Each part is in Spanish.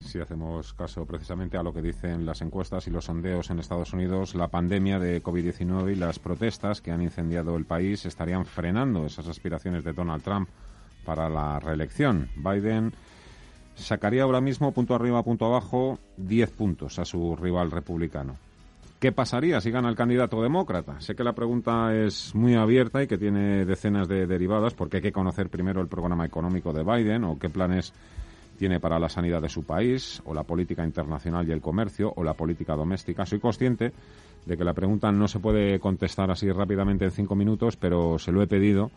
Si hacemos caso precisamente a lo que dicen las encuestas y los sondeos en Estados Unidos, la pandemia de COVID-19 y las protestas que han incendiado el país estarían frenando esas aspiraciones de Donald Trump para la reelección. Biden sacaría ahora mismo, punto arriba, punto abajo, 10 puntos a su rival republicano. ¿Qué pasaría si gana el candidato demócrata? Sé que la pregunta es muy abierta y que tiene decenas de derivadas porque hay que conocer primero el programa económico de Biden o qué planes tiene para la sanidad de su país o la política internacional y el comercio o la política doméstica. Soy consciente de que la pregunta no se puede contestar así rápidamente en cinco minutos, pero se lo he pedido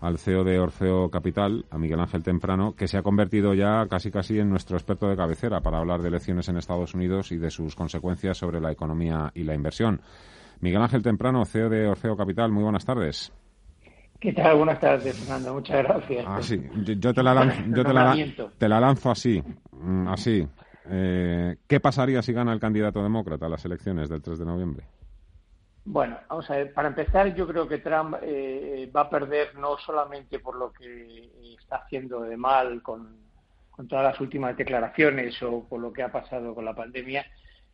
al CEO de Orfeo Capital, a Miguel Ángel Temprano, que se ha convertido ya casi casi en nuestro experto de cabecera para hablar de elecciones en Estados Unidos y de sus consecuencias sobre la economía y la inversión. Miguel Ángel Temprano, CEO de Orfeo Capital, muy buenas tardes. ¿Qué tal? Buenas tardes, Fernando. Muchas gracias. Ah, sí. Yo, te, la lanzo, te, la, lanzo así. Mm, así. Eh, ¿Qué pasaría si gana el candidato demócrata a las elecciones del 3 de noviembre? Bueno, vamos a ver, para empezar, yo creo que Trump eh, va a perder no solamente por lo que está haciendo de mal con, todas las últimas declaraciones o por lo que ha pasado con la pandemia,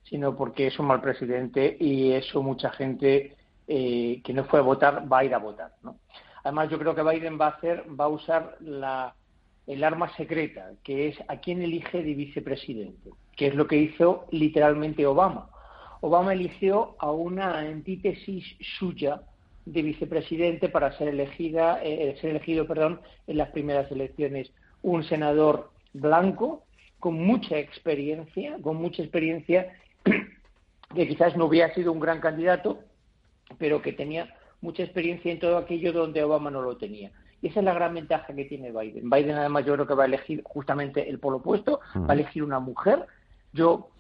sino porque es un mal presidente y eso mucha gente eh, que no fue a votar va a ir a votar. ¿no? Además, yo creo que Biden va a hacer, va a usar la, el arma secreta, que es a quién elige de vicepresidente, que es lo que hizo literalmente Obama. Obama eligió a una antítesis suya de vicepresidente para ser elegida, eh, ser elegido, perdón, en las primeras elecciones, un senador blanco con mucha experiencia, con mucha experiencia que quizás no hubiera sido un gran candidato, pero que tenía mucha experiencia en todo aquello donde Obama no lo tenía. Y esa es la gran ventaja que tiene Biden. Biden además yo creo que va a elegir justamente el polo opuesto, va a elegir una mujer. Yo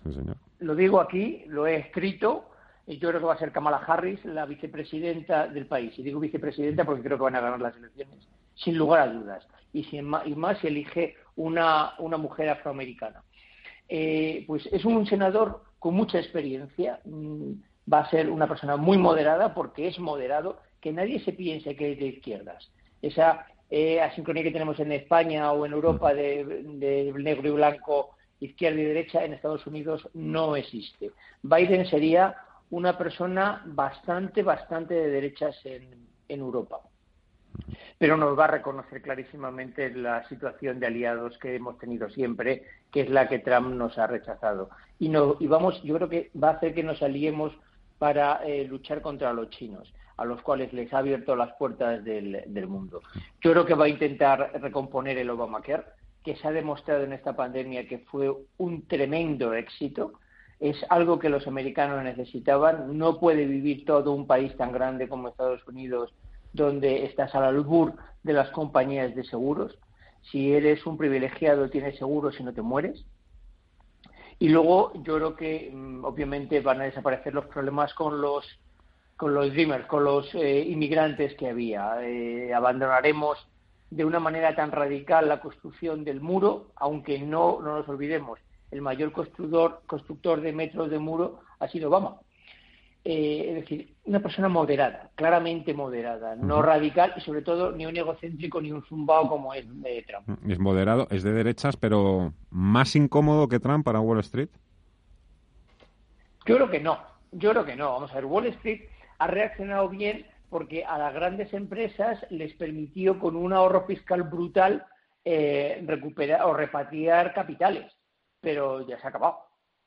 lo digo aquí, lo he escrito, y yo creo que va a ser Kamala Harris la vicepresidenta del país. Y digo vicepresidenta porque creo que van a ganar las elecciones, sin lugar a dudas. Y, si, y más si elige una, una mujer afroamericana. Eh, pues es un senador con mucha experiencia, mm, va a ser una persona muy moderada porque es moderado, que nadie se piense que es de izquierdas. Esa eh, asincronía que tenemos en España o en Europa de, de negro y blanco izquierda y derecha en Estados Unidos no existe. Biden sería una persona bastante, bastante de derechas en, Europa. Pero nos va a reconocer clarísimamente la situación de aliados que hemos tenido siempre, que es la que Trump nos ha rechazado. Y, no, y vamos, yo creo que va a hacer que nos aliemos para eh, luchar contra los chinos, a los cuales les ha abierto las puertas del, mundo. Yo creo que va a intentar recomponer el Obamacare que se ha demostrado en esta pandemia que fue un tremendo éxito. Es algo que los americanos necesitaban. No puede vivir todo un país tan grande como Estados Unidos donde estás al albur de las compañías de seguros. Si eres un privilegiado tienes seguro si no te mueres. Y luego yo creo que mm, obviamente van a desaparecer los problemas con los con los dreamers, con los eh, inmigrantes que había. Eh, abandonaremos de una manera tan radical la construcción del muro, aunque no, no nos olvidemos, el mayor constructor, constructor de metros de muro ha sido Obama. Eh, es decir, una persona moderada, claramente moderada, no radical y sobre todo ni un egocéntrico ni un zumbao como es de Trump. Es moderado, es de derechas, pero más incómodo que Trump para Wall Street. Yo creo que no, yo creo que no. Vamos a ver, Wall Street ha reaccionado bien porque a las grandes empresas les permitió con un ahorro fiscal brutal eh, recuperar o repatriar capitales, pero ya se ha acabado.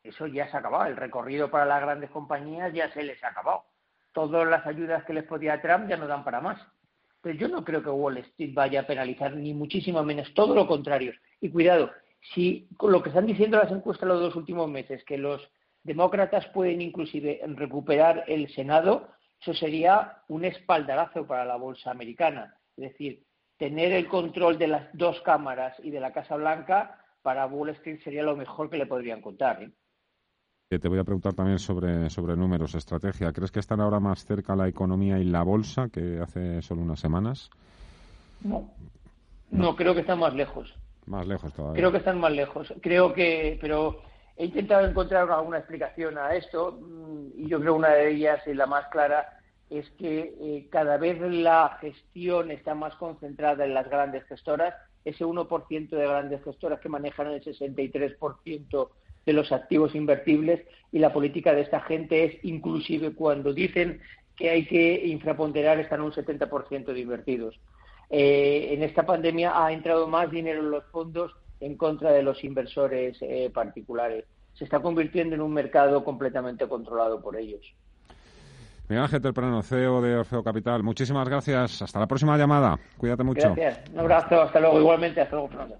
Eso ya se ha acabado. El recorrido para las grandes compañías ya se les ha acabado. Todas las ayudas que les podía Trump ya no dan para más. Pero yo no creo que Wall Street vaya a penalizar ni muchísimo menos, todo lo contrario. Y cuidado, si lo que están diciendo las encuestas los dos últimos meses, que los demócratas pueden inclusive recuperar el Senado, eso sería un espaldarazo para la bolsa americana. Es decir, tener el control de las dos cámaras y de la Casa Blanca para Wall Street sería lo mejor que le podrían contar. ¿eh? Te voy a preguntar también sobre, sobre números, estrategia. ¿Crees que están ahora más cerca la economía y la bolsa que hace solo unas semanas? No, no, creo que están más lejos. Más lejos todavía. Creo que están más lejos. Creo que, pero he intentado encontrar alguna explicación a esto mm, y yo creo una de ellas y la más clara es que eh, cada vez la gestión está más concentrada en las grandes gestoras, ese 1% de grandes gestoras que manejan el 63% de los activos invertibles y la política de esta gente es inclusive cuando dicen que hay que infraponderar están un 70% de invertidos. Eh, en esta pandemia ha entrado más dinero en los fondos en contra de los inversores eh, particulares. Se está convirtiendo en un mercado completamente controlado por ellos. Miguel Ángel Terprano, CEO de Orfeo Capital. Muchísimas gracias. Hasta la próxima llamada. Cuídate mucho. Gracias. Un abrazo. Hasta luego. Igualmente. Hasta luego, Fernando.